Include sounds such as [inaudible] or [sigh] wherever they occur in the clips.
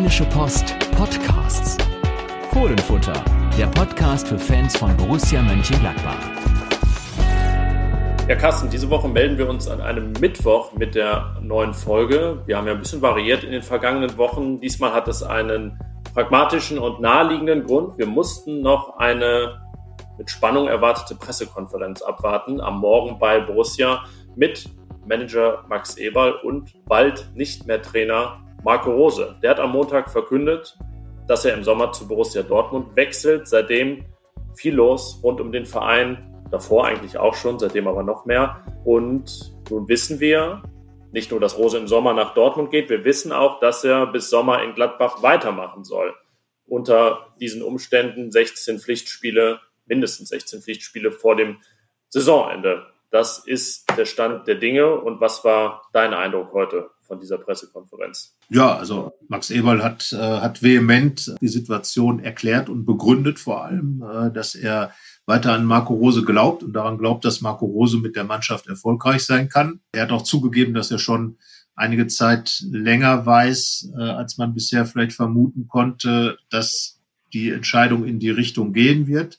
Rheinische Post Podcasts. Fohlenfutter, der Podcast für Fans von Borussia Mönchengladbach. Ja, Carsten, diese Woche melden wir uns an einem Mittwoch mit der neuen Folge. Wir haben ja ein bisschen variiert in den vergangenen Wochen. Diesmal hat es einen pragmatischen und naheliegenden Grund. Wir mussten noch eine mit Spannung erwartete Pressekonferenz abwarten am Morgen bei Borussia mit Manager Max Eberl und bald nicht mehr Trainer Marco Rose. Der hat am Montag verkündet, dass er im Sommer zu Borussia Dortmund wechselt. Seitdem viel los rund um den Verein, davor eigentlich auch schon, seitdem aber noch mehr. Und nun wissen wir nicht nur, dass Rose im Sommer nach Dortmund geht, wir wissen auch, dass er bis Sommer in Gladbach weitermachen soll. Unter diesen Umständen 16 Pflichtspiele, mindestens 16 Pflichtspiele vor dem Saisonende. Das ist der Stand der Dinge. Und was war dein Eindruck heute von dieser Pressekonferenz? Ja, also Max Eberl hat, äh, hat vehement die Situation erklärt und begründet vor allem, äh, dass er weiter an Marco Rose glaubt und daran glaubt, dass Marco Rose mit der Mannschaft erfolgreich sein kann. Er hat auch zugegeben, dass er schon einige Zeit länger weiß, äh, als man bisher vielleicht vermuten konnte, dass die Entscheidung in die Richtung gehen wird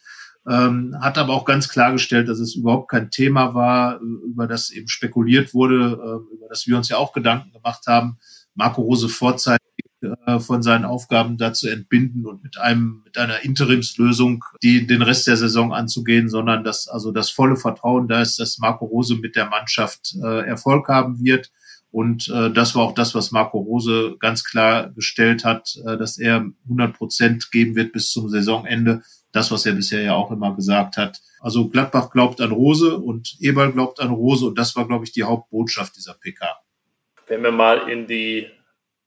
ähm, hat aber auch ganz klargestellt, dass es überhaupt kein Thema war, über das eben spekuliert wurde, äh, über das wir uns ja auch Gedanken gemacht haben, Marco Rose vorzeitig äh, von seinen Aufgaben dazu entbinden und mit einem mit einer Interimslösung die den Rest der Saison anzugehen, sondern dass also das volle Vertrauen da ist, dass Marco Rose mit der Mannschaft äh, Erfolg haben wird. Und äh, das war auch das, was Marco Rose ganz klar gestellt hat, äh, dass er 100 Prozent geben wird bis zum Saisonende das, was er bisher ja auch immer gesagt hat. Also Gladbach glaubt an Rose und Eberl glaubt an Rose und das war, glaube ich, die Hauptbotschaft dieser PK. Wenn wir mal in die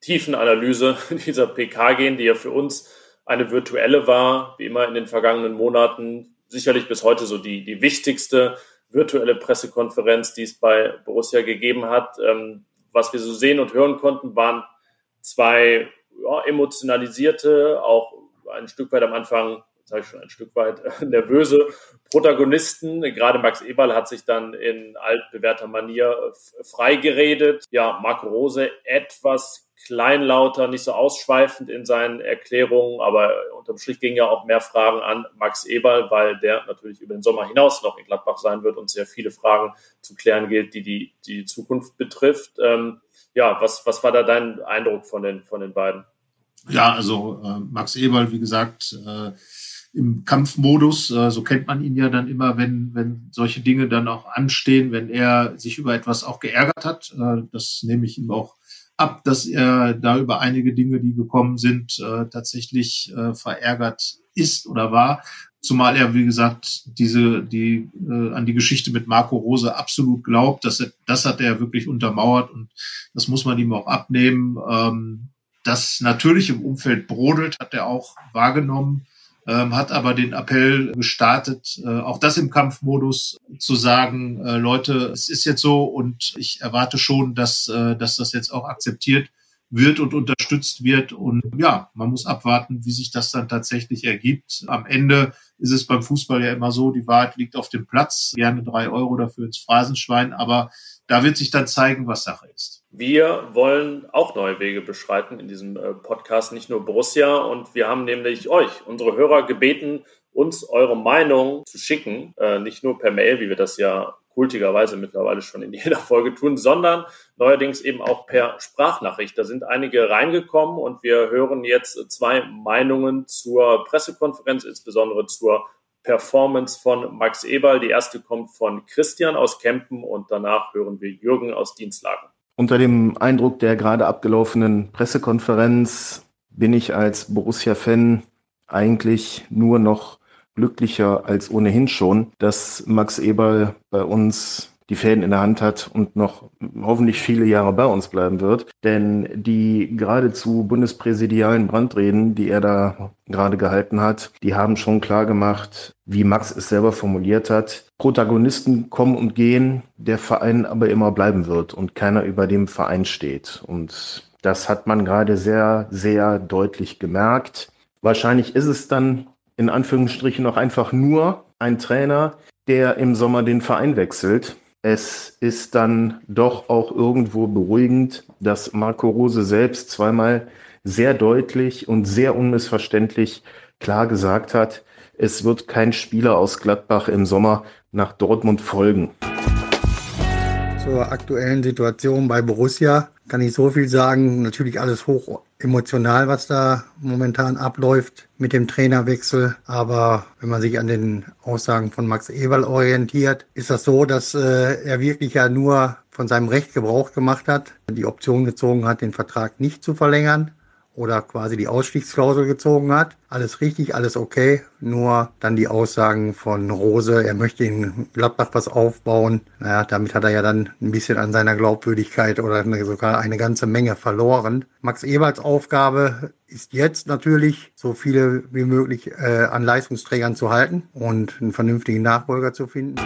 tiefen Analyse [laughs] dieser PK gehen, die ja für uns eine virtuelle war, wie immer in den vergangenen Monaten, sicherlich bis heute so die, die wichtigste virtuelle Pressekonferenz, die es bei Borussia gegeben hat. Ähm, was wir so sehen und hören konnten, waren zwei ja, emotionalisierte, auch ein Stück weit am Anfang sage ich schon, ein Stück weit äh, nervöse Protagonisten. Gerade Max Eberl hat sich dann in altbewährter Manier äh, freigeredet. Ja, Marco Rose etwas kleinlauter, nicht so ausschweifend in seinen Erklärungen, aber unterm Strich gingen ja auch mehr Fragen an Max Eberl, weil der natürlich über den Sommer hinaus noch in Gladbach sein wird und sehr viele Fragen zu klären gilt, die die, die Zukunft betrifft. Ähm, ja, was, was war da dein Eindruck von den, von den beiden? Ja, also äh, Max Eberl, wie gesagt, äh, im Kampfmodus. Äh, so kennt man ihn ja dann immer, wenn, wenn solche Dinge dann auch anstehen, wenn er sich über etwas auch geärgert hat. Äh, das nehme ich ihm auch ab, dass er da über einige Dinge, die gekommen sind, äh, tatsächlich äh, verärgert ist oder war. Zumal er, wie gesagt, diese, die, äh, an die Geschichte mit Marco Rose absolut glaubt. Das, das hat er wirklich untermauert und das muss man ihm auch abnehmen. Ähm, das natürlich im Umfeld brodelt, hat er auch wahrgenommen ähm, hat aber den Appell gestartet, äh, auch das im Kampfmodus zu sagen, äh, Leute, es ist jetzt so und ich erwarte schon, dass, äh, dass das jetzt auch akzeptiert wird und unterstützt wird. Und ja, man muss abwarten, wie sich das dann tatsächlich ergibt. Am Ende ist es beim Fußball ja immer so, die Wahrheit liegt auf dem Platz. Gerne drei Euro dafür ins Phrasenschwein, aber da wird sich dann zeigen, was Sache ist. Wir wollen auch neue Wege beschreiten in diesem äh, Podcast, nicht nur Borussia. Und wir haben nämlich euch, unsere Hörer, gebeten, uns eure Meinung zu schicken. Äh, nicht nur per Mail, wie wir das ja kultigerweise mittlerweile schon in [laughs] jeder Folge tun, sondern neuerdings eben auch per Sprachnachricht. Da sind einige reingekommen und wir hören jetzt zwei Meinungen zur Pressekonferenz, insbesondere zur Performance von Max Eberl. Die erste kommt von Christian aus Kempen und danach hören wir Jürgen aus Dienstlagen. Unter dem Eindruck der gerade abgelaufenen Pressekonferenz bin ich als Borussia-Fan eigentlich nur noch glücklicher als ohnehin schon, dass Max Eberl bei uns die Fäden in der Hand hat und noch hoffentlich viele Jahre bei uns bleiben wird. Denn die geradezu bundespräsidialen Brandreden, die er da gerade gehalten hat, die haben schon klar gemacht, wie Max es selber formuliert hat. Protagonisten kommen und gehen, der Verein aber immer bleiben wird und keiner über dem Verein steht. Und das hat man gerade sehr, sehr deutlich gemerkt. Wahrscheinlich ist es dann in Anführungsstrichen noch einfach nur ein Trainer, der im Sommer den Verein wechselt es ist dann doch auch irgendwo beruhigend, dass Marco Rose selbst zweimal sehr deutlich und sehr unmissverständlich klar gesagt hat, es wird kein Spieler aus Gladbach im Sommer nach Dortmund folgen. Zur aktuellen Situation bei Borussia kann ich so viel sagen. Natürlich alles hoch emotional, was da momentan abläuft mit dem Trainerwechsel. Aber wenn man sich an den Aussagen von Max Eberl orientiert, ist das so, dass äh, er wirklich ja nur von seinem Recht Gebrauch gemacht hat, die Option gezogen hat, den Vertrag nicht zu verlängern oder quasi die Ausstiegsklausel gezogen hat. Alles richtig, alles okay. Nur dann die Aussagen von Rose, er möchte in Gladbach was aufbauen. Naja, damit hat er ja dann ein bisschen an seiner Glaubwürdigkeit oder sogar eine ganze Menge verloren. Max Eberts Aufgabe ist jetzt natürlich, so viele wie möglich äh, an Leistungsträgern zu halten und einen vernünftigen Nachfolger zu finden.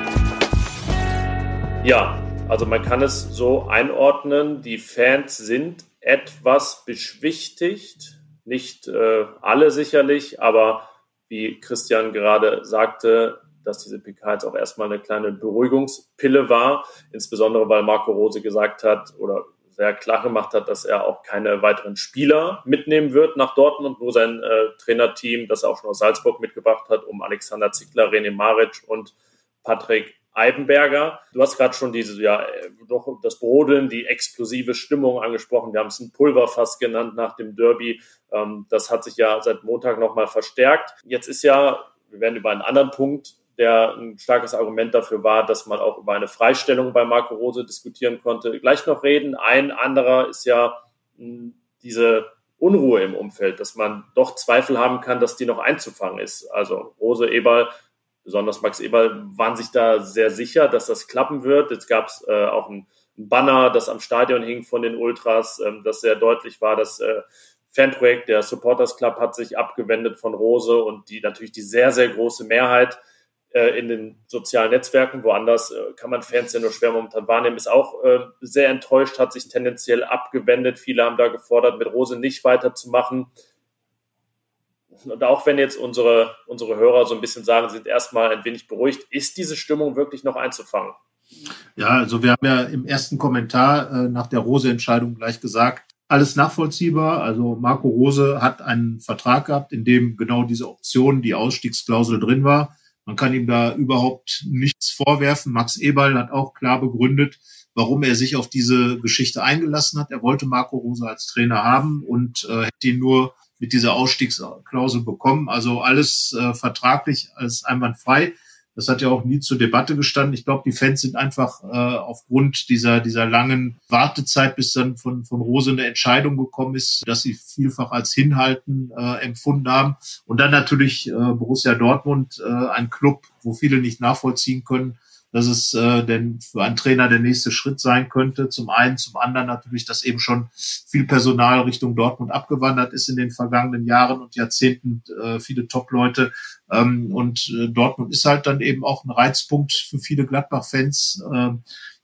Ja, also man kann es so einordnen, die Fans sind etwas beschwichtigt. Nicht äh, alle sicherlich, aber wie Christian gerade sagte, dass diese PK jetzt auch erstmal eine kleine Beruhigungspille war, insbesondere weil Marco Rose gesagt hat oder sehr klar gemacht hat, dass er auch keine weiteren Spieler mitnehmen wird nach Dortmund, nur sein äh, Trainerteam, das er auch schon aus Salzburg mitgebracht hat, um Alexander Zickler, René Maric und Patrick Eibenberger. Du hast gerade schon diese, ja, doch das Brodeln, die explosive Stimmung angesprochen. Wir haben es ein Pulverfass genannt nach dem Derby. Ähm, das hat sich ja seit Montag nochmal verstärkt. Jetzt ist ja, wir werden über einen anderen Punkt, der ein starkes Argument dafür war, dass man auch über eine Freistellung bei Marco Rose diskutieren konnte, gleich noch reden. Ein anderer ist ja hm, diese Unruhe im Umfeld, dass man doch Zweifel haben kann, dass die noch einzufangen ist. Also Rose Eberl besonders Max Eberl, waren sich da sehr sicher, dass das klappen wird. Jetzt gab es äh, auch ein, Banner, das am Stadion hing von den Ultras, ähm, das sehr deutlich war, das äh, Fanprojekt, der Supporters Club hat sich abgewendet von Rose und die natürlich die sehr, sehr große Mehrheit äh, in den sozialen Netzwerken, woanders äh, kann man Fans ja nur schwer momentan wahrnehmen, ist auch äh, sehr enttäuscht, hat sich tendenziell abgewendet. Viele haben da gefordert, mit Rose nicht weiterzumachen. Und auch wenn jetzt unsere, unsere Hörer so ein bisschen sagen, sind erstmal ein wenig beruhigt, ist diese Stimmung wirklich noch einzufangen? Ja, also wir haben ja im ersten Kommentar äh, nach der Rose-Entscheidung gleich gesagt, alles nachvollziehbar. Also Marco Rose hat einen Vertrag gehabt, in dem genau diese Option, die Ausstiegsklausel drin war. Man kann ihm da überhaupt nichts vorwerfen. Max Eberl hat auch klar begründet, warum er sich auf diese Geschichte eingelassen hat. Er wollte Marco Rose als Trainer haben und äh, hätte ihn nur mit dieser Ausstiegsklausel bekommen. Also alles äh, vertraglich, alles einwandfrei. Das hat ja auch nie zur Debatte gestanden. Ich glaube, die Fans sind einfach äh, aufgrund dieser, dieser langen Wartezeit, bis dann von, von Rose eine Entscheidung gekommen ist, dass sie vielfach als Hinhalten äh, empfunden haben. Und dann natürlich äh, Borussia Dortmund, äh, ein Club, wo viele nicht nachvollziehen können, dass es äh, denn für einen Trainer der nächste Schritt sein könnte. Zum einen, zum anderen natürlich, dass eben schon viel Personal Richtung Dortmund abgewandert ist in den vergangenen Jahren und Jahrzehnten, äh, viele Top-Leute. Ähm, und äh, Dortmund ist halt dann eben auch ein Reizpunkt für viele Gladbach-Fans. Äh,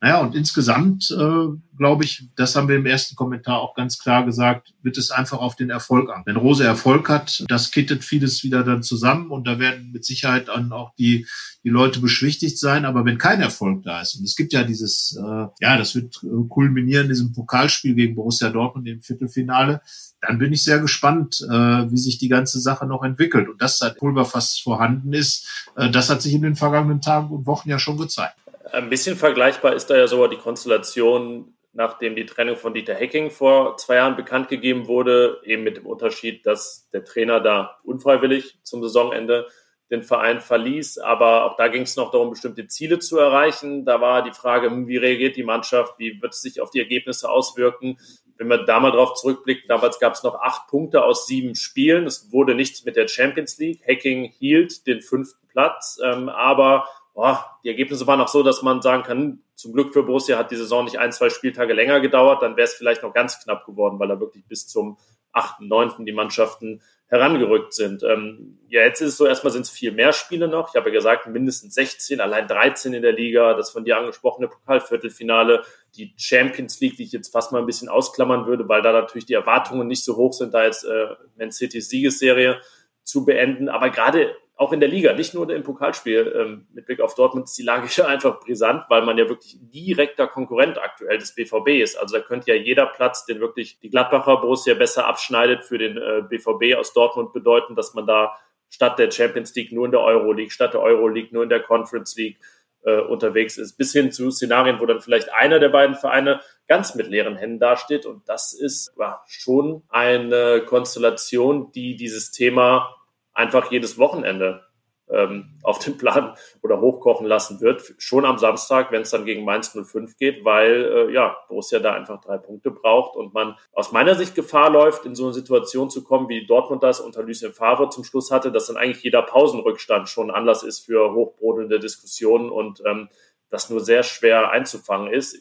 naja, und insgesamt äh, glaube ich, das haben wir im ersten Kommentar auch ganz klar gesagt, wird es einfach auf den Erfolg an. Wenn Rose Erfolg hat, das kittet vieles wieder dann zusammen und da werden mit Sicherheit dann auch die, die Leute beschwichtigt sein. Aber wenn kein Erfolg da ist, und es gibt ja dieses, äh, ja, das wird äh, kulminieren, diesem Pokalspiel gegen Borussia Dortmund im Viertelfinale, dann bin ich sehr gespannt, äh, wie sich die ganze Sache noch entwickelt. Und dass da Pulverfass vorhanden ist, äh, das hat sich in den vergangenen Tagen und Wochen ja schon gezeigt. Ein bisschen vergleichbar ist da ja sogar die Konstellation, nachdem die Trennung von Dieter Hecking vor zwei Jahren bekannt gegeben wurde, eben mit dem Unterschied, dass der Trainer da unfreiwillig zum Saisonende den Verein verließ. Aber auch da ging es noch darum, bestimmte Ziele zu erreichen. Da war die Frage, hm, wie reagiert die Mannschaft, wie wird es sich auf die Ergebnisse auswirken. Wenn man da mal drauf zurückblickt, damals gab es noch acht Punkte aus sieben Spielen. Es wurde nichts mit der Champions League. Hacking hielt den fünften Platz, ähm, aber oh, die Ergebnisse waren auch so, dass man sagen kann, zum Glück für Borussia hat die Saison nicht ein, zwei Spieltage länger gedauert, dann wäre es vielleicht noch ganz knapp geworden, weil da wirklich bis zum 8., 9. die Mannschaften herangerückt sind. Ähm, ja, jetzt ist es so, erstmal sind es viel mehr Spiele noch. Ich habe ja gesagt, mindestens 16, allein 13 in der Liga, das von dir angesprochene Pokalviertelfinale, die Champions League, die ich jetzt fast mal ein bisschen ausklammern würde, weil da natürlich die Erwartungen nicht so hoch sind, da jetzt äh, Man City's Siegesserie zu beenden. Aber gerade auch in der Liga, nicht nur im Pokalspiel ähm, mit Blick auf Dortmund ist die Lage [laughs] ja einfach brisant, weil man ja wirklich direkter Konkurrent aktuell des BVB ist. Also da könnte ja jeder Platz, den wirklich die Gladbacher Borussia besser abschneidet, für den äh, BVB aus Dortmund bedeuten, dass man da statt der Champions League nur in der Euro League, statt der Euro League nur in der Conference League äh, unterwegs ist, bis hin zu Szenarien, wo dann vielleicht einer der beiden Vereine ganz mit leeren Händen dasteht. Und das ist ja, schon eine Konstellation, die dieses Thema einfach jedes Wochenende ähm, auf den Plan oder hochkochen lassen wird. Schon am Samstag, wenn es dann gegen Mainz 05 geht, weil äh, ja, Borussia da einfach drei Punkte braucht und man aus meiner Sicht Gefahr läuft, in so eine Situation zu kommen, wie Dortmund das unter Lucien Favre zum Schluss hatte, dass dann eigentlich jeder Pausenrückstand schon Anlass ist für hochbrodelnde Diskussionen und ähm, das nur sehr schwer einzufangen ist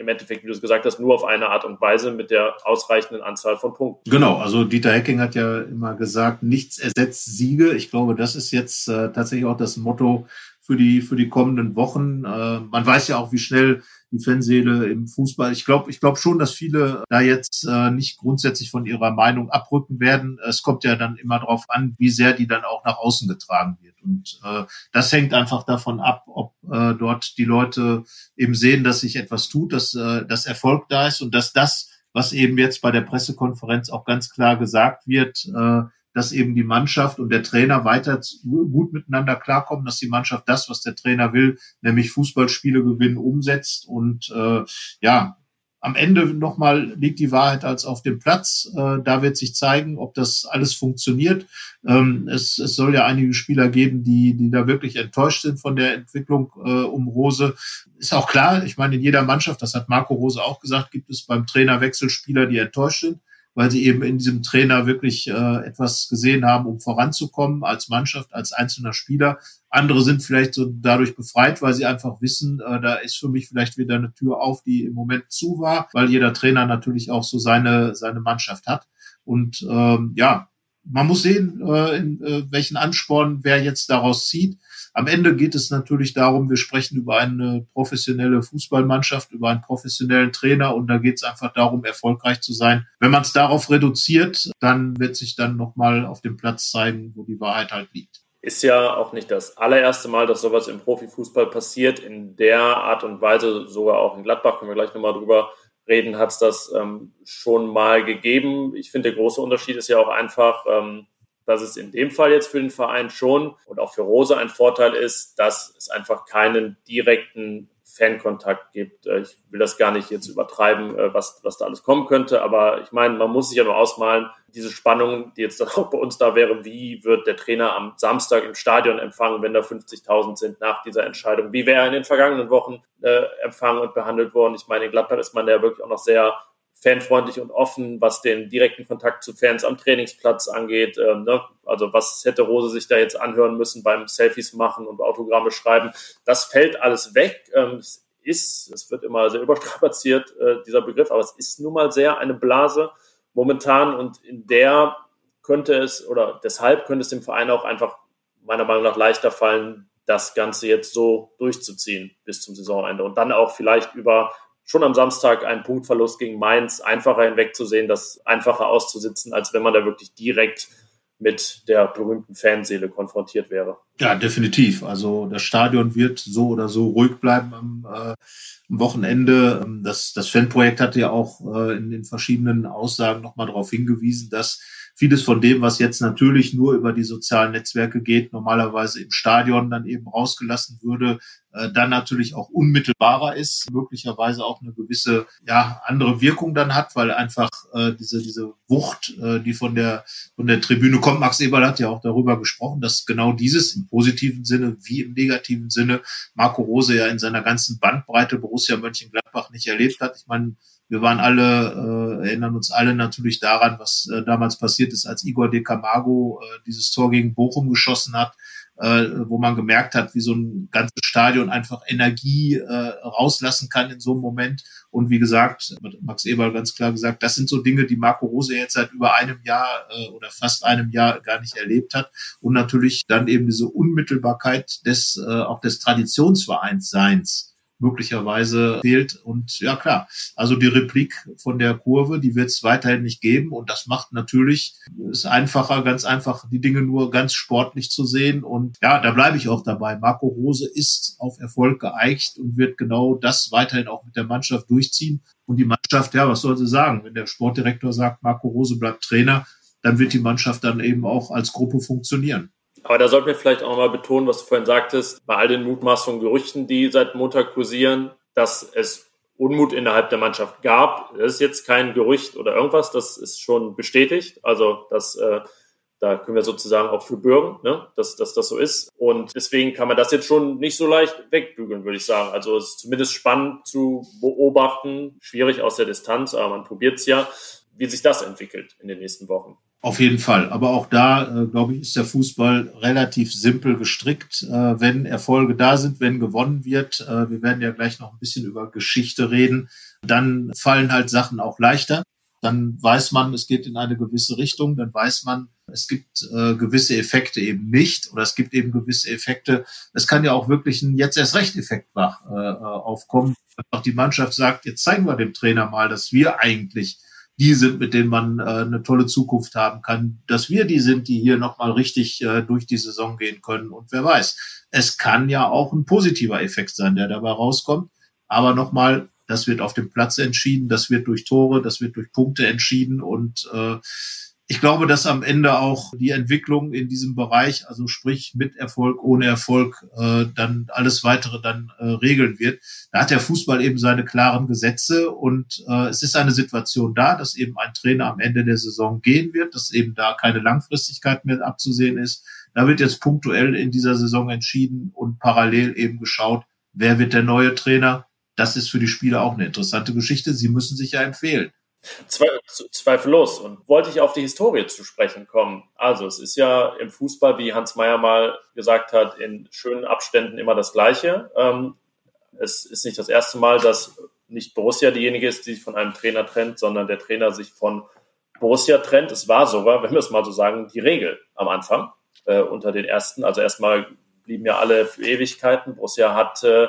im Endeffekt, wie du es gesagt hast, nur auf eine Art und Weise mit der ausreichenden Anzahl von Punkten. Genau, also Dieter Hecking hat ja immer gesagt, nichts ersetzt Siege. Ich glaube, das ist jetzt äh, tatsächlich auch das Motto für die, für die kommenden Wochen. Äh, man weiß ja auch, wie schnell die Fanseele im Fußball. Ich glaube, ich glaube schon, dass viele da jetzt äh, nicht grundsätzlich von ihrer Meinung abrücken werden. Es kommt ja dann immer darauf an, wie sehr die dann auch nach außen getragen wird. Und äh, das hängt einfach davon ab, ob äh, dort die Leute eben sehen, dass sich etwas tut, dass, äh, dass Erfolg da ist und dass das, was eben jetzt bei der Pressekonferenz auch ganz klar gesagt wird, äh, dass eben die Mannschaft und der Trainer weiter gut miteinander klarkommen, dass die Mannschaft das, was der Trainer will, nämlich Fußballspiele gewinnen, umsetzt. Und äh, ja, am Ende nochmal liegt die Wahrheit als auf dem Platz. Äh, da wird sich zeigen, ob das alles funktioniert. Ähm, es, es soll ja einige Spieler geben, die, die da wirklich enttäuscht sind von der Entwicklung äh, um Rose. Ist auch klar, ich meine, in jeder Mannschaft, das hat Marco Rose auch gesagt, gibt es beim Trainerwechsel Spieler, die enttäuscht sind weil sie eben in diesem Trainer wirklich äh, etwas gesehen haben, um voranzukommen als Mannschaft, als einzelner Spieler. Andere sind vielleicht so dadurch befreit, weil sie einfach wissen, äh, da ist für mich vielleicht wieder eine Tür auf, die im Moment zu war, weil jeder Trainer natürlich auch so seine, seine Mannschaft hat. Und ähm, ja, man muss sehen, äh, in, äh, welchen Ansporn wer jetzt daraus zieht. Am Ende geht es natürlich darum, wir sprechen über eine professionelle Fußballmannschaft, über einen professionellen Trainer und da geht es einfach darum, erfolgreich zu sein. Wenn man es darauf reduziert, dann wird sich dann nochmal auf dem Platz zeigen, wo die Wahrheit halt liegt. Ist ja auch nicht das allererste Mal, dass sowas im Profifußball passiert. In der Art und Weise, sogar auch in Gladbach, können wir gleich nochmal drüber reden, hat es das ähm, schon mal gegeben. Ich finde, der große Unterschied ist ja auch einfach, ähm, dass es in dem Fall jetzt für den Verein schon und auch für Rose ein Vorteil ist, dass es einfach keinen direkten Fankontakt gibt. Äh, ich will das gar nicht jetzt übertreiben, äh, was, was da alles kommen könnte, aber ich meine, man muss sich ja nur ausmalen, diese Spannung, die jetzt [laughs] auch bei uns da wäre, wie wird der Trainer am Samstag im Stadion empfangen, wenn da 50.000 sind nach dieser Entscheidung? Wie wäre er in den vergangenen Wochen äh, empfangen und behandelt worden? Ich meine, in Gladbach ist man ja wirklich auch noch sehr fanfreundlich und offen, was den direkten Kontakt zu Fans am Trainingsplatz angeht. Ähm, ne? Also was hätte Rose sich da jetzt anhören müssen beim Selfies machen und Autogramme schreiben? Das fällt alles weg. Ähm, es ist, es wird immer sehr [laughs] überstrapaziert, äh, dieser Begriff, aber es ist nun mal sehr eine Blase momentan und in der könnte es oder deshalb könnte es dem Verein auch einfach meiner Meinung nach leichter fallen, das Ganze jetzt so durchzuziehen bis zum Saisonende und dann auch vielleicht über schon am Samstag einen Punktverlust gegen Mainz einfacher hinwegzusehen, das einfacher auszusitzen, als wenn man da wirklich direkt mit der berühmten Fanseele konfrontiert wäre. Ja, definitiv. Also das Stadion wird so oder so ruhig bleiben am, äh, am Wochenende. Das, das Fanprojekt hatte ja auch äh, in den verschiedenen Aussagen nochmal darauf hingewiesen, dass vieles von dem, was jetzt natürlich nur über die sozialen Netzwerke geht, normalerweise im Stadion dann eben rausgelassen würde, äh, dann natürlich auch unmittelbarer ist, möglicherweise auch eine gewisse ja andere Wirkung dann hat, weil einfach äh, diese diese Wucht, äh, die von der von der Tribüne kommt. Max Eberl hat ja auch darüber gesprochen, dass genau dieses im positiven Sinne wie im negativen Sinne Marco Rose ja in seiner ganzen Bandbreite Borussia Mönchengladbach nicht erlebt hat. Ich meine, wir waren alle, äh, erinnern uns alle natürlich daran, was äh, damals passiert ist, als Igor de Camargo äh, dieses Tor gegen Bochum geschossen hat, äh, wo man gemerkt hat, wie so ein ganzes Stadion einfach Energie äh, rauslassen kann in so einem Moment. Und wie gesagt, Max Eberl ganz klar gesagt, das sind so Dinge, die Marco Rose jetzt seit über einem Jahr äh, oder fast einem Jahr gar nicht erlebt hat. Und natürlich dann eben diese Unmittelbarkeit des, äh, auch des Traditionsvereinsseins möglicherweise fehlt. Und ja klar, also die Replik von der Kurve, die wird es weiterhin nicht geben. Und das macht natürlich es einfacher, ganz einfach die Dinge nur ganz sportlich zu sehen. Und ja, da bleibe ich auch dabei. Marco Rose ist auf Erfolg geeicht und wird genau das weiterhin auch mit der Mannschaft durchziehen. Und die Mannschaft, ja, was soll sie sagen? Wenn der Sportdirektor sagt, Marco Rose bleibt Trainer, dann wird die Mannschaft dann eben auch als Gruppe funktionieren. Aber da sollten wir vielleicht auch mal betonen, was du vorhin sagtest, bei all den Mutmaßungen, Gerüchten, die seit Montag kursieren, dass es Unmut innerhalb der Mannschaft gab. Das ist jetzt kein Gerücht oder irgendwas, das ist schon bestätigt. Also das, äh, da können wir sozusagen auch für bürgen, ne? dass, dass das so ist. Und deswegen kann man das jetzt schon nicht so leicht wegbügeln, würde ich sagen. Also es ist zumindest spannend zu beobachten, schwierig aus der Distanz, aber man probiert es ja, wie sich das entwickelt in den nächsten Wochen. Auf jeden Fall. Aber auch da, äh, glaube ich, ist der Fußball relativ simpel gestrickt. Äh, wenn Erfolge da sind, wenn gewonnen wird, äh, wir werden ja gleich noch ein bisschen über Geschichte reden, dann fallen halt Sachen auch leichter. Dann weiß man, es geht in eine gewisse Richtung. Dann weiß man, es gibt äh, gewisse Effekte eben nicht oder es gibt eben gewisse Effekte. Es kann ja auch wirklich ein jetzt erst recht Effekt wach, äh, äh aufkommen. Auch die Mannschaft sagt, jetzt zeigen wir dem Trainer mal, dass wir eigentlich die sind, mit denen man äh, eine tolle Zukunft haben kann, dass wir die sind, die hier nochmal richtig äh, durch die Saison gehen können. Und wer weiß, es kann ja auch ein positiver Effekt sein, der dabei rauskommt. Aber nochmal, das wird auf dem Platz entschieden, das wird durch Tore, das wird durch Punkte entschieden und äh, ich glaube, dass am Ende auch die Entwicklung in diesem Bereich, also sprich mit Erfolg, ohne Erfolg, äh, dann alles weitere dann äh, regeln wird. Da hat der Fußball eben seine klaren Gesetze und äh, es ist eine Situation da, dass eben ein Trainer am Ende der Saison gehen wird, dass eben da keine Langfristigkeit mehr abzusehen ist. Da wird jetzt punktuell in dieser Saison entschieden und parallel eben geschaut, wer wird der neue Trainer. Das ist für die Spieler auch eine interessante Geschichte. Sie müssen sich ja empfehlen. Zweifellos. Und wollte ich auf die Historie zu sprechen kommen. Also es ist ja im Fußball, wie Hans Meyer mal gesagt hat, in schönen Abständen immer das Gleiche. Ähm, es ist nicht das erste Mal, dass nicht Borussia diejenige ist, die sich von einem Trainer trennt, sondern der Trainer sich von Borussia trennt. Es war sogar, wenn wir es mal so sagen, die Regel am Anfang äh, unter den ersten. Also erstmal blieben ja alle für Ewigkeiten. Borussia hat äh,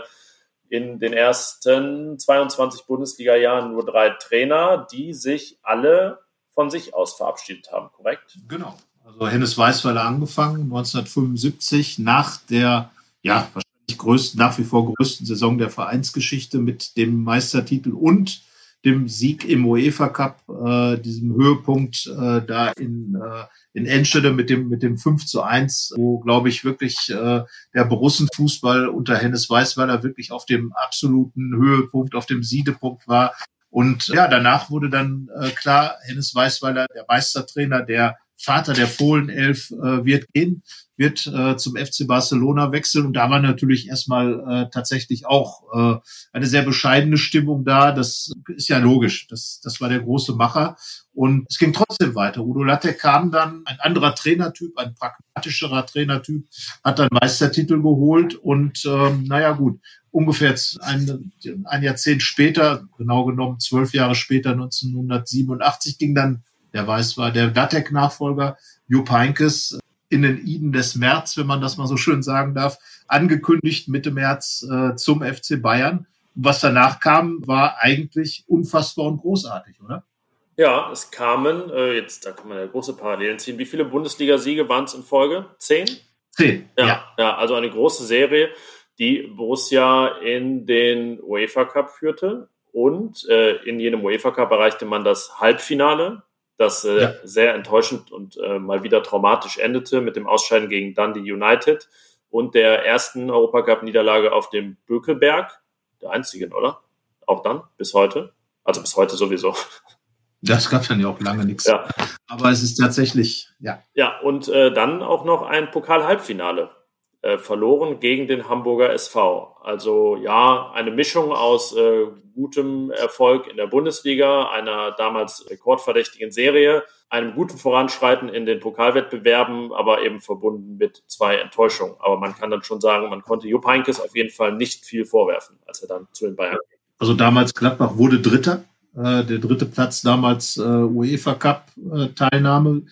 in den ersten 22 Bundesliga-Jahren nur drei Trainer, die sich alle von sich aus verabschiedet haben, korrekt? Genau. Also Hennes Weißweiler angefangen 1975 nach der ja wahrscheinlich größten nach wie vor größten Saison der Vereinsgeschichte mit dem Meistertitel und dem Sieg im UEFA Cup, äh, diesem Höhepunkt äh, da in, äh, in Enschede mit dem, mit dem 5 zu 1, wo, glaube ich, wirklich äh, der Borussenfußball unter Hennes Weißweiler wirklich auf dem absoluten Höhepunkt, auf dem Siedepunkt war. Und ja, danach wurde dann äh, klar, Hennes Weißweiler, der Meistertrainer, der Vater der Fohlenelf, äh, wird gehen wird äh, zum FC Barcelona wechseln. Und da war natürlich erstmal äh, tatsächlich auch äh, eine sehr bescheidene Stimmung da. Das ist ja logisch. Das, das war der große Macher. Und es ging trotzdem weiter. Udo Lattek kam dann, ein anderer Trainertyp, ein pragmatischerer Trainertyp, hat dann Meistertitel geholt. Und ähm, naja gut, ungefähr ein, ein Jahrzehnt später, genau genommen zwölf Jahre später, 1987, ging dann, der weiß war, der Lattek-Nachfolger Jupp Heynckes in den Iden des März, wenn man das mal so schön sagen darf, angekündigt Mitte März äh, zum FC Bayern. Was danach kam, war eigentlich unfassbar und großartig, oder? Ja, es kamen, äh, jetzt da kann man ja große Parallelen ziehen. Wie viele Bundesliga-Siege waren es in Folge? Zehn? Zehn, ja, ja. Ja, also eine große Serie, die Borussia in den UEFA Cup führte. Und äh, in jenem UEFA Cup erreichte man das Halbfinale das äh, ja. sehr enttäuschend und äh, mal wieder traumatisch endete mit dem Ausscheiden gegen Dundee United und der ersten Europacup-Niederlage auf dem Bökelberg, der einzigen, oder? Auch dann, bis heute. Also bis heute sowieso. [laughs] Das gab dann ja auch lange nichts. Ja. Aber es ist tatsächlich, ja. Ja, und äh, dann auch noch ein Pokal-Halbfinale äh, verloren gegen den Hamburger SV. Also ja, eine Mischung aus äh, gutem Erfolg in der Bundesliga, einer damals rekordverdächtigen Serie, einem guten Voranschreiten in den Pokalwettbewerben, aber eben verbunden mit zwei Enttäuschungen. Aber man kann dann schon sagen, man konnte Jupp Heynckes auf jeden Fall nicht viel vorwerfen, als er dann zu den Bayern ging. Also damals Gladbach wurde Dritter, äh, der dritte Platz damals äh, UEFA Cup äh, Teilnahme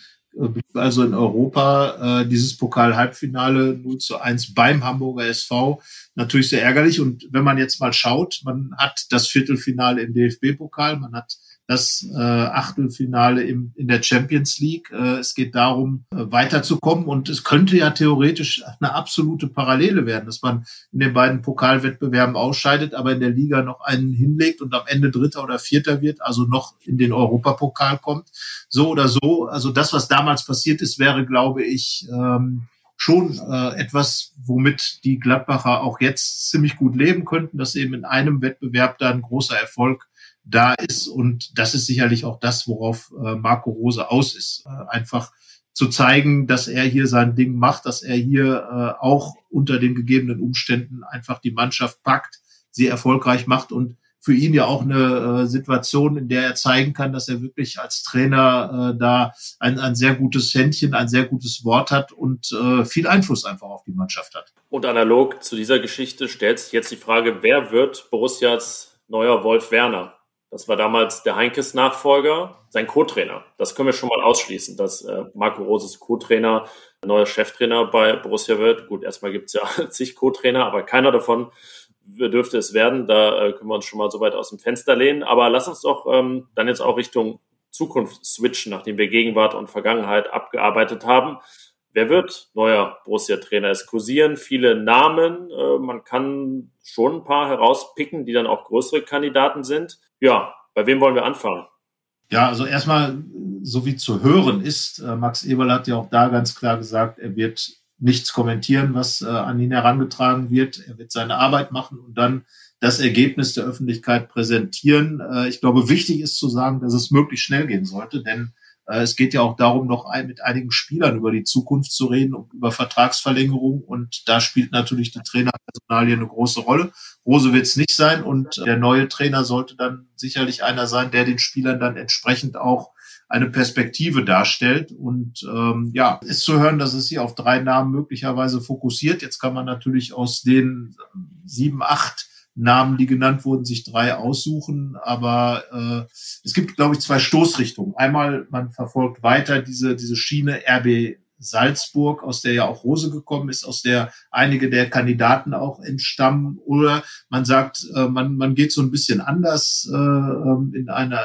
also in Europa äh, dieses Pokal-Halbfinale 0 zu 1 beim Hamburger SV natürlich sehr ärgerlich. Und wenn man jetzt mal schaut, man hat das Viertelfinale im DFB-Pokal, man hat das äh, Achtelfinale im, in der Champions League. Äh, es geht darum, äh, weiterzukommen und es könnte ja theoretisch eine absolute Parallele werden, dass man in den beiden Pokalwettbewerben ausscheidet, aber in der Liga noch einen hinlegt und am Ende Dritter oder Vierter wird, also noch in den Europapokal kommt. So oder so. Also das, was damals passiert ist, wäre, glaube ich, ähm, schon äh, etwas, womit die Gladbacher auch jetzt ziemlich gut leben könnten, dass eben in einem Wettbewerb da ein großer Erfolg da ist. Und das ist sicherlich auch das, worauf äh, Marco Rose aus ist. Äh, einfach zu zeigen, dass er hier sein Ding macht, dass er hier äh, auch unter den gegebenen Umständen einfach die Mannschaft packt, sie erfolgreich macht und für ihn ja auch eine äh, Situation, in der er zeigen kann, dass er wirklich als Trainer äh, da ein, ein sehr gutes Händchen, ein sehr gutes Wort hat und äh, viel Einfluss einfach auf die Mannschaft hat. Und analog zu dieser Geschichte stellt sich jetzt die Frage, wer wird Borussias neuer Wolf Werner? Das war damals der Heinkes Nachfolger, sein Co-Trainer. Das können wir schon mal ausschließen, dass äh, Marco Roses Co-Trainer neuer Cheftrainer bei Borussia wird. Gut, erstmal gibt's ja [laughs] zig Co-Trainer, aber keiner davon dürfte es werden. Da äh, können wir uns schon mal so weit aus dem Fenster lehnen. Aber lass uns doch ähm, dann jetzt auch Richtung Zukunft switchen, nachdem wir Gegenwart und Vergangenheit abgearbeitet haben. Wer wird neuer Borussia-Trainer? Es kursieren viele Namen. Äh, man kann schon ein paar herauspicken, die dann auch größere Kandidaten sind. Ja, bei wem wollen wir anfangen? Ja, also erstmal, so wie zu hören ist, äh, Max Eberl hat ja auch da ganz klar gesagt, er wird nichts kommentieren, was äh, an ihn herangetragen wird. Er wird seine Arbeit machen und dann das Ergebnis der Öffentlichkeit präsentieren. Ich glaube, wichtig ist zu sagen, dass es möglichst schnell gehen sollte, denn es geht ja auch darum, noch ein, mit einigen Spielern über die Zukunft zu reden und über Vertragsverlängerung. Und da spielt natürlich die Trainerpersonalie eine große Rolle. Rose wird es nicht sein und der neue Trainer sollte dann sicherlich einer sein, der den Spielern dann entsprechend auch eine Perspektive darstellt. Und ähm, ja, ist zu hören, dass es hier auf drei Namen möglicherweise fokussiert. Jetzt kann man natürlich aus den sieben, acht Namen, die genannt wurden, sich drei aussuchen. Aber äh, es gibt, glaube ich, zwei Stoßrichtungen. Einmal, man verfolgt weiter diese, diese Schiene RB Salzburg, aus der ja auch Rose gekommen ist, aus der einige der Kandidaten auch entstammen. Oder man sagt, äh, man, man geht so ein bisschen anders äh, ähm, in einer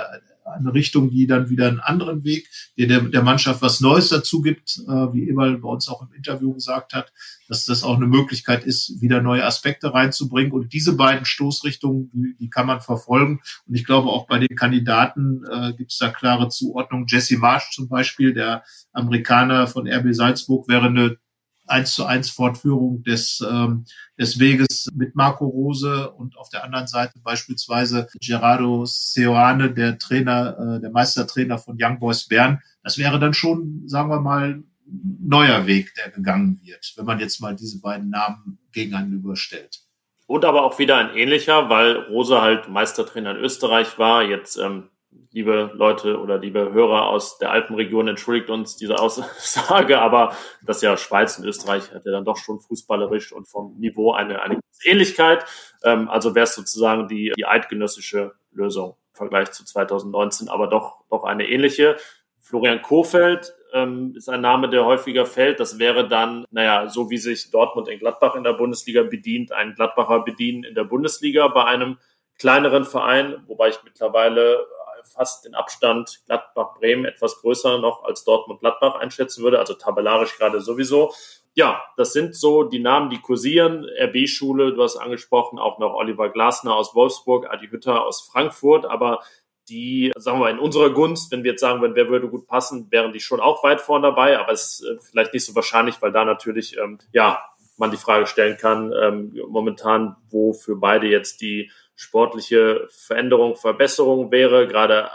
eine Richtung, die dann wieder einen anderen Weg, der der, Mannschaft was Neues dazu gibt, äh, wie Eberl bei uns auch im Interview gesagt hat, dass das auch eine Möglichkeit ist, wieder neue Aspekte reinzubringen. Und diese beiden Stoßrichtungen, die, die kann man verfolgen. Und ich glaube, auch bei den Kandidaten äh, gibt es da klare Zuordnung. Jesse Marsh zum Beispiel, der Amerikaner von RB Salzburg, wäre eine eins zu eins Fortführung des, ähm, des Weges mit Marco Rose und auf der anderen Seite beispielsweise Gerardo Seoane, der Trainer, äh, der Meistertrainer von Young Boys Bern. Das wäre dann schon, sagen wir mal, neuer Weg, der gegangen wird, wenn man jetzt mal diese beiden Namen gegeneinander stellt. Und aber auch wieder ein ähnlicher, weil Rose halt Meistertrainer in Österreich war, jetzt ähm, liebe Leute oder liebe Hörer aus der Alpenregion, entschuldigt uns diese Aussage, aber das ja Schweiz und Österreich hat ja dann doch schon fußballerisch und vom Niveau eine, eine Ähnlichkeit. Ähm, also wäre es sozusagen die, die eidgenössische Lösung im Vergleich zu 2019, aber doch, doch eine ähnliche. Florian Kofeld ähm, ist ein Name, der häufiger fällt. Das wäre dann, naja, so wie sich Dortmund in Gladbach in der Bundesliga bedient, ein Gladbacher bedienen in der Bundesliga bei einem kleineren Verein, wobei ich mittlerweile fast den Abstand Gladbach-Bremen etwas größer noch als Dortmund-Gladbach einschätzen würde, also tabellarisch gerade sowieso. Ja, das sind so die Namen, die kursieren. RB-Schule, du hast angesprochen, auch noch Oliver Glasner aus Wolfsburg, Adi Hütter aus Frankfurt, aber die, sagen wir, in unserer Gunst, wenn wir jetzt sagen würden, wer würde gut passen, wären die schon auch weit vorn dabei, aber es ist äh, vielleicht nicht so wahrscheinlich, weil da natürlich, ähm, ja, man die Frage stellen kann, ähm, momentan, wo für beide jetzt die sportliche Veränderung, Verbesserung wäre. Gerade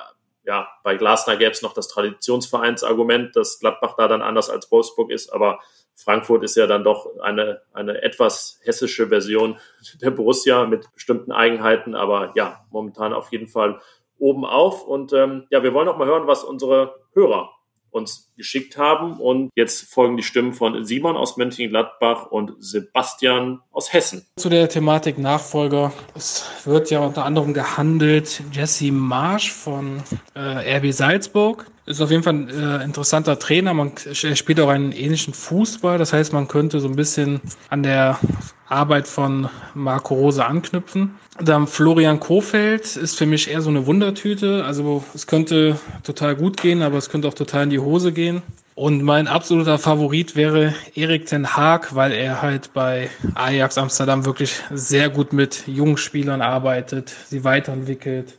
ja, bei Glasner gäbe es noch das Traditionsvereinsargument, dass Gladbach da dann anders als Wolfsburg ist, aber Frankfurt ist ja dann doch eine, eine etwas hessische Version der Borussia mit bestimmten Eigenheiten, aber ja, momentan auf jeden Fall oben auf. Und ähm, ja, wir wollen noch mal hören, was unsere Hörer uns geschickt haben. Und jetzt folgen die Stimmen von Simon aus Mönchengladbach und Sebastian aus Hessen. Zu der Thematik Nachfolger. Es wird ja unter anderem gehandelt, Jesse Marsch von äh, RB Salzburg ist auf jeden Fall ein äh, interessanter Trainer. Man er spielt auch einen ähnlichen Fußball. Das heißt, man könnte so ein bisschen an der Arbeit von Marco Rose anknüpfen. Dann Florian Kofeld ist für mich eher so eine Wundertüte. Also es könnte total gut gehen, aber es könnte auch total in die Hose gehen. Und mein absoluter Favorit wäre Erik Ten Haag, weil er halt bei Ajax Amsterdam wirklich sehr gut mit jungen Spielern arbeitet, sie weiterentwickelt,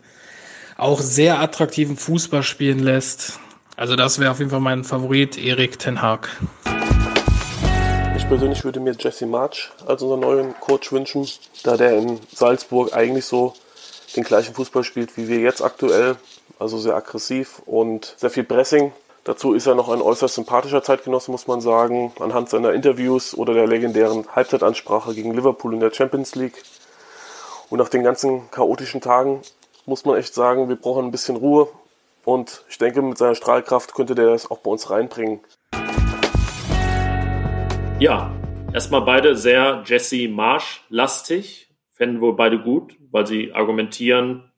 auch sehr attraktiven Fußball spielen lässt. Also das wäre auf jeden Fall mein Favorit, Erik Ten Haag. Ich persönlich würde mir Jesse March als unseren neuen Coach wünschen, da der in Salzburg eigentlich so den gleichen Fußball spielt wie wir jetzt aktuell. Also sehr aggressiv und sehr viel Pressing. Dazu ist er noch ein äußerst sympathischer Zeitgenosse, muss man sagen, anhand seiner Interviews oder der legendären Halbzeitansprache gegen Liverpool in der Champions League. Und nach den ganzen chaotischen Tagen muss man echt sagen, wir brauchen ein bisschen Ruhe. Und ich denke, mit seiner Strahlkraft könnte der das auch bei uns reinbringen. Ja, erstmal beide sehr Jesse Marsch-lastig. Fänden wohl beide gut, weil sie argumentieren,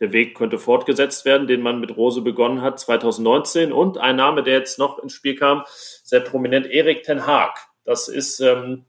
der Weg könnte fortgesetzt werden, den man mit Rose begonnen hat 2019. Und ein Name, der jetzt noch ins Spiel kam, sehr prominent, Erik Ten Haag. Das ist ähm,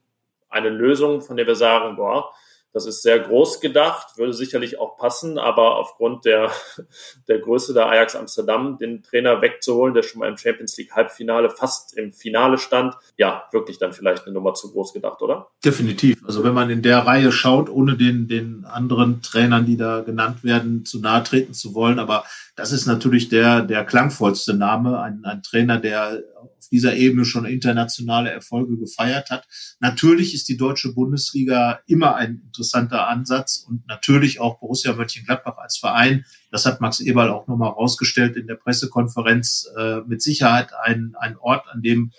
eine Lösung, von der wir sagen, boah, das ist sehr groß gedacht, würde sicherlich auch passen, aber aufgrund der, [laughs] der Größe der Ajax Amsterdam, den Trainer wegzuholen, der schon mal im Champions League Halbfinale, fast im Finale stand, ja, wirklich dann vielleicht eine Nummer zu groß gedacht, oder? Definitiv. Also wenn man in der Reihe schaut, ohne den, den anderen Trainern, die da genannt werden, zu nahe treten zu wollen, aber das ist natürlich der, der klangvollste Name, ein, ein Trainer, der auf dieser Ebene schon internationale Erfolge gefeiert hat. Natürlich ist die deutsche Bundesliga immer ein interessanter Ansatz und natürlich auch Borussia Mönchengladbach als Verein. Das hat Max Eberl auch nochmal rausgestellt in der Pressekonferenz. Äh, mit Sicherheit ein, ein Ort, an dem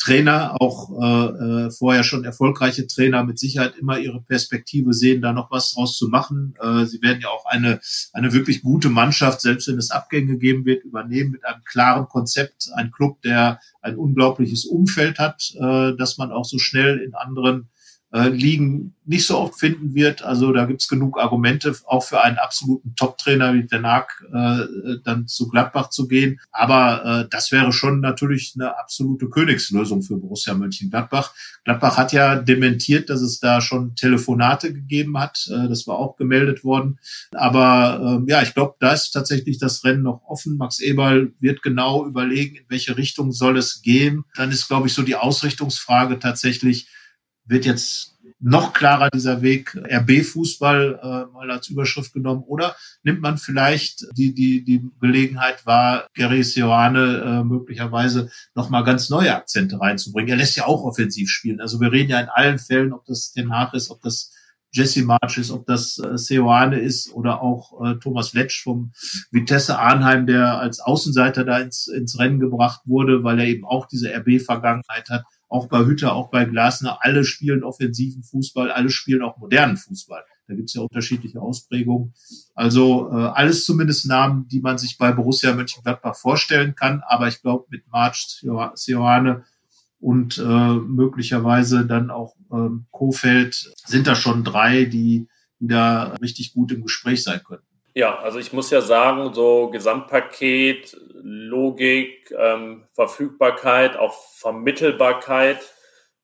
Trainer, auch äh, äh, vorher schon erfolgreiche Trainer mit Sicherheit immer ihre Perspektive sehen, da noch was draus zu machen. Äh, sie werden ja auch eine, eine wirklich gute Mannschaft, selbst wenn es Abgänge geben wird, übernehmen mit einem klaren Konzept. Ein Club, der ein unglaubliches Umfeld hat, äh, dass man auch so schnell in anderen äh, Ligen nicht so oft finden wird. Also da gibt's genug Argumente, auch für einen absoluten Top-Trainer wie Den Haag äh, dann zu Gladbach zu gehen. Aber äh, das wäre schon natürlich eine absolute Königslösung für Borussia Mönchengladbach. Gladbach hat ja dementiert, dass es da schon Telefonate gegeben hat. Äh, das war auch gemeldet worden. Aber äh, ja, ich glaube, da ist tatsächlich das Rennen noch offen. Max Eberl wird genau überlegen, in welche Richtung soll es gehen. Dann ist, glaube ich, so die Ausrichtungsfrage tatsächlich, wird jetzt noch klarer dieser Weg RB-Fußball äh, mal als Überschrift genommen oder nimmt man vielleicht die die die Gelegenheit wahr, Gary Seoane äh, möglicherweise noch mal ganz neue Akzente reinzubringen. Er lässt ja auch offensiv spielen. Also wir reden ja in allen Fällen, ob das Den Haag ist, ob das Jesse March ist, ob das äh, Seoane ist oder auch äh, Thomas Letsch vom Vitesse Arnheim, der als Außenseiter da ins, ins Rennen gebracht wurde, weil er eben auch diese RB-Vergangenheit hat auch bei Hütter, auch bei Glasner, alle spielen offensiven Fußball, alle spielen auch modernen Fußball. Da gibt's ja unterschiedliche Ausprägungen. Also äh, alles zumindest Namen, die man sich bei Borussia Mönchengladbach vorstellen kann. Aber ich glaube, mit March, Sioane und äh, möglicherweise dann auch ähm, Kofeld sind da schon drei, die, die da richtig gut im Gespräch sein können. Ja, also ich muss ja sagen, so Gesamtpaket, Logik, ähm, Verfügbarkeit, auch Vermittelbarkeit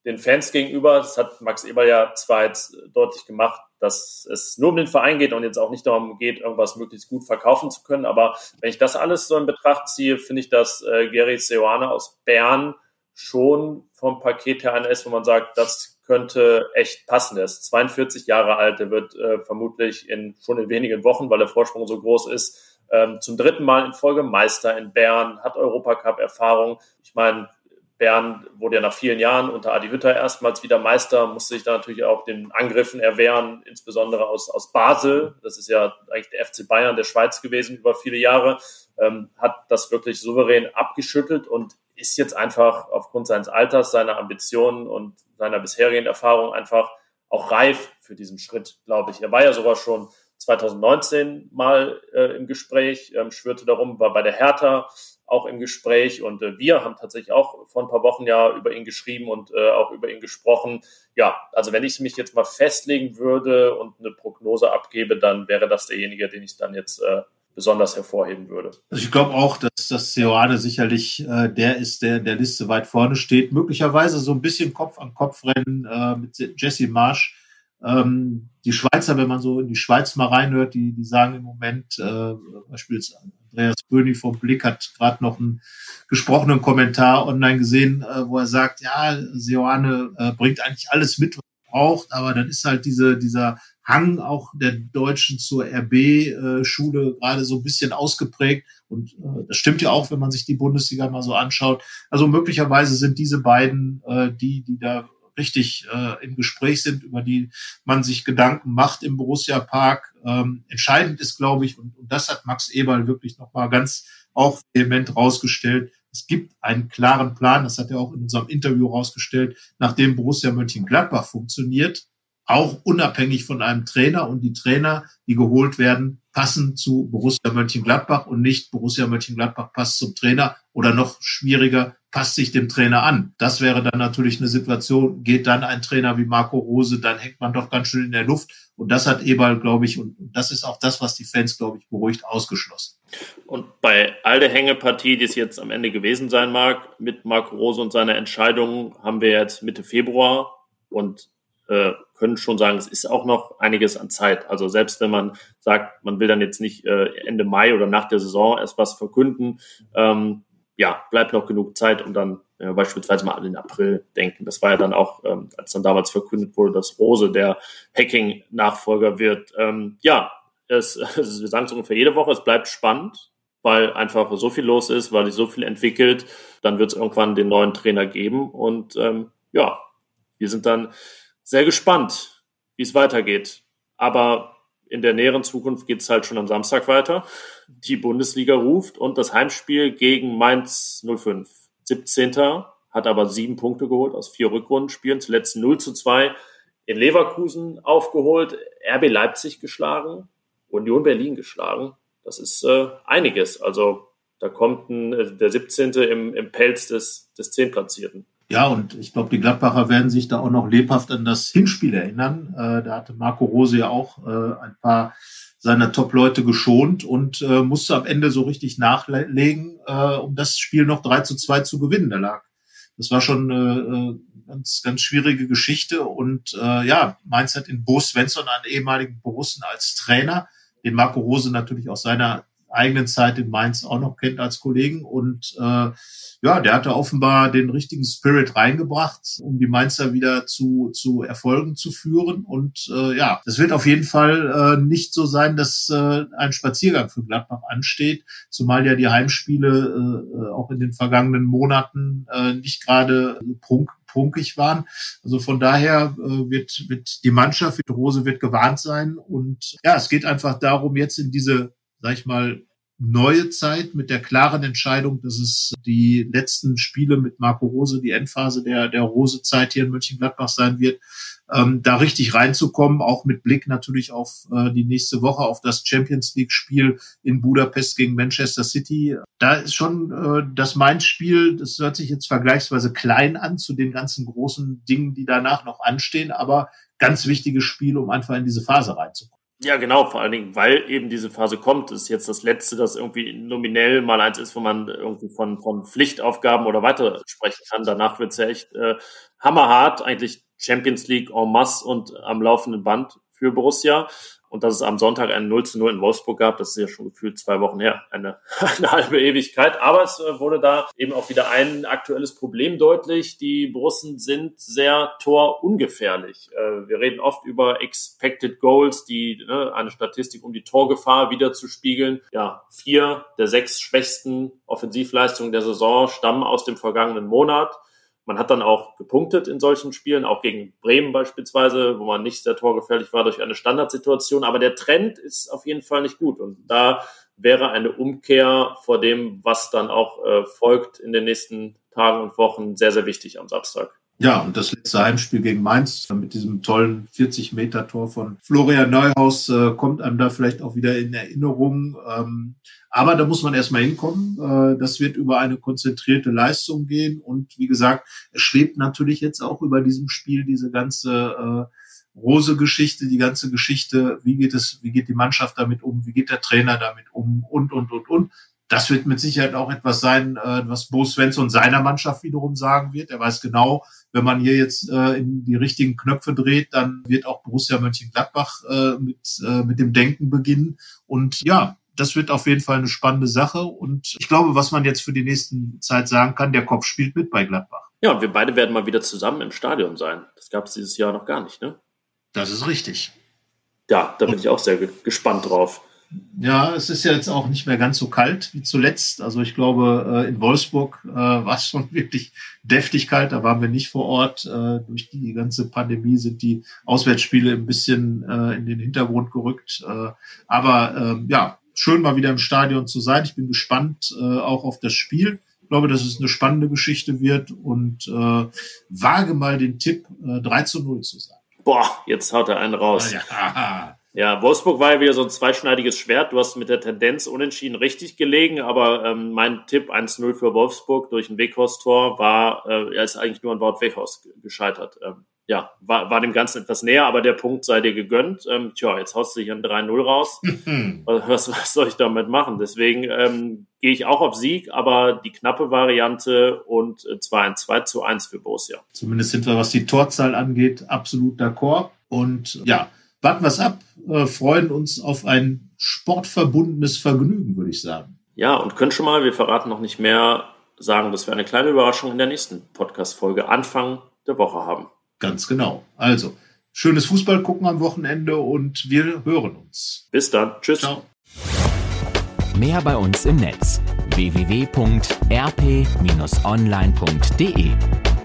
den Fans gegenüber, das hat Max Eber ja zwar jetzt deutlich gemacht, dass es nur um den Verein geht und jetzt auch nicht darum geht, irgendwas möglichst gut verkaufen zu können. Aber wenn ich das alles so in Betracht ziehe, finde ich, dass äh, Gary Seoane aus Bern schon vom Paket her einer ist, wo man sagt, das könnte echt passen. Er ist 42 Jahre alt, er wird äh, vermutlich in, schon in wenigen Wochen, weil der Vorsprung so groß ist, ähm, zum dritten Mal in Folge Meister in Bern, hat Europacup-Erfahrung. Ich meine, Bern wurde ja nach vielen Jahren unter Adi Hütter erstmals wieder Meister, musste sich da natürlich auch den Angriffen erwehren, insbesondere aus, aus Basel. Das ist ja eigentlich der FC Bayern der Schweiz gewesen über viele Jahre, ähm, hat das wirklich souverän abgeschüttelt und ist jetzt einfach aufgrund seines Alters, seiner Ambitionen und seiner bisherigen Erfahrung einfach auch reif für diesen Schritt, glaube ich. Er war ja sogar schon 2019 mal äh, im Gespräch, ähm, schwörte darum, war bei der Hertha auch im Gespräch und äh, wir haben tatsächlich auch vor ein paar Wochen ja über ihn geschrieben und äh, auch über ihn gesprochen. Ja, also wenn ich mich jetzt mal festlegen würde und eine Prognose abgebe, dann wäre das derjenige, den ich dann jetzt äh, besonders hervorheben würde. Also ich glaube auch, dass das Seoane sicherlich äh, der ist, der in der Liste weit vorne steht. Möglicherweise so ein bisschen Kopf an Kopf rennen äh, mit Jesse Marsch. Ähm, die Schweizer, wenn man so in die Schweiz mal reinhört, die, die sagen im Moment, äh, beispielsweise Andreas Böhni vom Blick hat gerade noch einen gesprochenen Kommentar online gesehen, äh, wo er sagt, ja, Seoane äh, bringt eigentlich alles mit, braucht, aber dann ist halt diese, dieser Hang auch der Deutschen zur RB-Schule äh, gerade so ein bisschen ausgeprägt. Und äh, das stimmt ja auch, wenn man sich die Bundesliga mal so anschaut. Also möglicherweise sind diese beiden äh, die, die da richtig äh, im Gespräch sind, über die man sich Gedanken macht im Borussia Park. Ähm, entscheidend ist, glaube ich, und, und das hat Max Eberl wirklich nochmal ganz auch vehement rausgestellt. Es gibt einen klaren Plan, das hat er auch in unserem Interview rausgestellt, nachdem Borussia Mönchengladbach funktioniert, auch unabhängig von einem Trainer. Und die Trainer, die geholt werden, passen zu Borussia Mönchengladbach und nicht Borussia Mönchengladbach passt zum Trainer oder noch schwieriger, passt sich dem Trainer an. Das wäre dann natürlich eine Situation, geht dann ein Trainer wie Marco Rose, dann hängt man doch ganz schön in der Luft. Und das hat Eberl, glaube ich, und das ist auch das, was die Fans, glaube ich, beruhigt ausgeschlossen. Und bei all der Hängepartie, die es jetzt am Ende gewesen sein mag, mit Marco Rose und seiner Entscheidung, haben wir jetzt Mitte Februar und äh, können schon sagen, es ist auch noch einiges an Zeit. Also selbst wenn man sagt, man will dann jetzt nicht äh, Ende Mai oder nach der Saison erst was verkünden, ähm, ja, bleibt noch genug Zeit, um dann äh, beispielsweise mal an den April denken. Das war ja dann auch, ähm, als dann damals verkündet wurde, dass Rose der Hacking-Nachfolger wird. Ähm, ja, es, [laughs] es, wir sagen es ungefähr jede Woche, es bleibt spannend, weil einfach so viel los ist, weil sich so viel entwickelt. Dann wird es irgendwann den neuen Trainer geben und ähm, ja, wir sind dann sehr gespannt, wie es weitergeht. Aber in der näheren Zukunft geht es halt schon am Samstag weiter. Die Bundesliga ruft und das Heimspiel gegen Mainz 05. 17. hat aber sieben Punkte geholt aus vier Rückrundenspielen. Zuletzt 0 zu 2 in Leverkusen aufgeholt, RB Leipzig geschlagen, Union Berlin geschlagen. Das ist äh, einiges. Also da kommt ein, äh, der 17. im, im Pelz des, des Zehnplatzierten. Ja, und ich glaube, die Gladbacher werden sich da auch noch lebhaft an das Hinspiel erinnern. Äh, da hatte Marco Rose ja auch äh, ein paar seiner Top-Leute geschont und äh, musste am Ende so richtig nachlegen, äh, um das Spiel noch 3 zu 2 zu gewinnen. Da lag. Das war schon eine äh, ganz, ganz schwierige Geschichte. Und äh, ja, Mainz hat in Bo Svensson einen ehemaligen Borussen als Trainer, den Marco Rose natürlich aus seiner eigenen Zeit in Mainz auch noch kennt als Kollegen. Und äh, ja, der hatte offenbar den richtigen Spirit reingebracht, um die Mainzer wieder zu, zu Erfolgen zu führen. Und äh, ja, das wird auf jeden Fall äh, nicht so sein, dass äh, ein Spaziergang für Gladbach ansteht, zumal ja die Heimspiele äh, auch in den vergangenen Monaten äh, nicht gerade prunk, prunkig waren. Also von daher äh, wird, wird die Mannschaft, die Rose wird gewarnt sein. Und ja, es geht einfach darum, jetzt in diese sag ich mal, neue Zeit mit der klaren Entscheidung, dass es die letzten Spiele mit Marco Rose, die Endphase der, der Rose-Zeit hier in Mönchengladbach sein wird, ähm, da richtig reinzukommen, auch mit Blick natürlich auf äh, die nächste Woche, auf das Champions League-Spiel in Budapest gegen Manchester City. Da ist schon äh, das Mainz-Spiel, das hört sich jetzt vergleichsweise klein an zu den ganzen großen Dingen, die danach noch anstehen, aber ganz wichtiges Spiel, um einfach in diese Phase reinzukommen. Ja, genau, vor allen Dingen, weil eben diese Phase kommt, ist jetzt das letzte, das irgendwie nominell mal eins ist, wo man irgendwie von, von Pflichtaufgaben oder weiter sprechen kann. Danach wird's ja echt äh, hammerhart, eigentlich Champions League en masse und am laufenden Band für Borussia. Und dass es am Sonntag ein 0 zu 0 in Wolfsburg gab, das ist ja schon gefühlt zwei Wochen her, eine, [laughs] eine halbe Ewigkeit. Aber es äh, wurde da eben auch wieder ein aktuelles Problem deutlich. Die Borussen sind sehr torungefährlich. Äh, wir reden oft über Expected Goals, die ne, eine Statistik, um die Torgefahr wieder zu spiegeln. Ja, vier der sechs schwächsten Offensivleistungen der Saison stammen aus dem vergangenen Monat. Man hat dann auch gepunktet in solchen Spielen, auch gegen Bremen beispielsweise, wo man nicht sehr torgefährlich war durch eine Standardsituation. Aber der Trend ist auf jeden Fall nicht gut. Und da wäre eine Umkehr vor dem, was dann auch äh, folgt in den nächsten Tagen und Wochen, sehr, sehr wichtig am Samstag. Ja, und das letzte Heimspiel gegen Mainz mit diesem tollen 40-Meter-Tor von Florian Neuhaus äh, kommt einem da vielleicht auch wieder in Erinnerung. Ähm, aber da muss man erstmal hinkommen. Äh, das wird über eine konzentrierte Leistung gehen. Und wie gesagt, es schwebt natürlich jetzt auch über diesem Spiel diese ganze Rose-Geschichte, die ganze Geschichte, wie geht es, wie geht die Mannschaft damit um, wie geht der Trainer damit um und, und, und, und. Das wird mit Sicherheit auch etwas sein, äh, was Bo Svensson seiner Mannschaft wiederum sagen wird. Er weiß genau, wenn man hier jetzt äh, in die richtigen Knöpfe dreht, dann wird auch Borussia Mönchengladbach äh, mit, mit dem Denken beginnen. Und ja, das wird auf jeden Fall eine spannende Sache. Und ich glaube, was man jetzt für die nächsten Zeit sagen kann, der Kopf spielt mit bei Gladbach. Ja, und wir beide werden mal wieder zusammen im Stadion sein. Das gab es dieses Jahr noch gar nicht, ne? Das ist richtig. Ja, da bin ich auch sehr gespannt drauf. Ja, es ist ja jetzt auch nicht mehr ganz so kalt wie zuletzt. Also ich glaube, äh, in Wolfsburg äh, war es schon [laughs] wirklich deftig kalt. Da waren wir nicht vor Ort. Äh, durch die ganze Pandemie sind die Auswärtsspiele ein bisschen in den Hintergrund gerückt. Aber ähm, ja, schön mal wieder im Stadion zu sein. Ich bin gespannt auch auf das Spiel. Ich glaube, dass es eine spannende Geschichte wird und wage mal den Tipp, 3 zu 0 zu sein. Boah, jetzt haut er einen raus. Ja. Ja, [laughs] Wolfsburg war ja wieder so ein zweischneidiges Schwert. Du hast mit der Tendenz unentschieden richtig gelegen, aber ähm, mein Tipp 1-0 für Wolfsburg durch ein Weghorst-Tor war, äh, er ist eigentlich nur an Wort Weghorst gescheitert. Ähm, ja, war, war dem Ganzen etwas näher, aber der Punkt sei dir gegönnt. Ähm, tja, jetzt haust du hier ein 3-0 raus. [laughs] was, was soll ich damit machen? Deswegen ähm, gehe ich auch auf Sieg, aber die knappe Variante und zwar ein 2 zu 1 für Borussia. Zumindest sind wir, was die Torzahl angeht, absolut d'accord. Und ja, warten wir es ab, äh, freuen uns auf ein sportverbundenes Vergnügen, würde ich sagen. Ja, und können schon mal, wir verraten noch nicht mehr, sagen, dass wir eine kleine Überraschung in der nächsten Podcast-Folge Anfang der Woche haben. Ganz genau. Also, schönes Fußball gucken am Wochenende und wir hören uns. Bis dann. Tschüss. Ciao. Mehr bei uns im Netz www.rp-online.de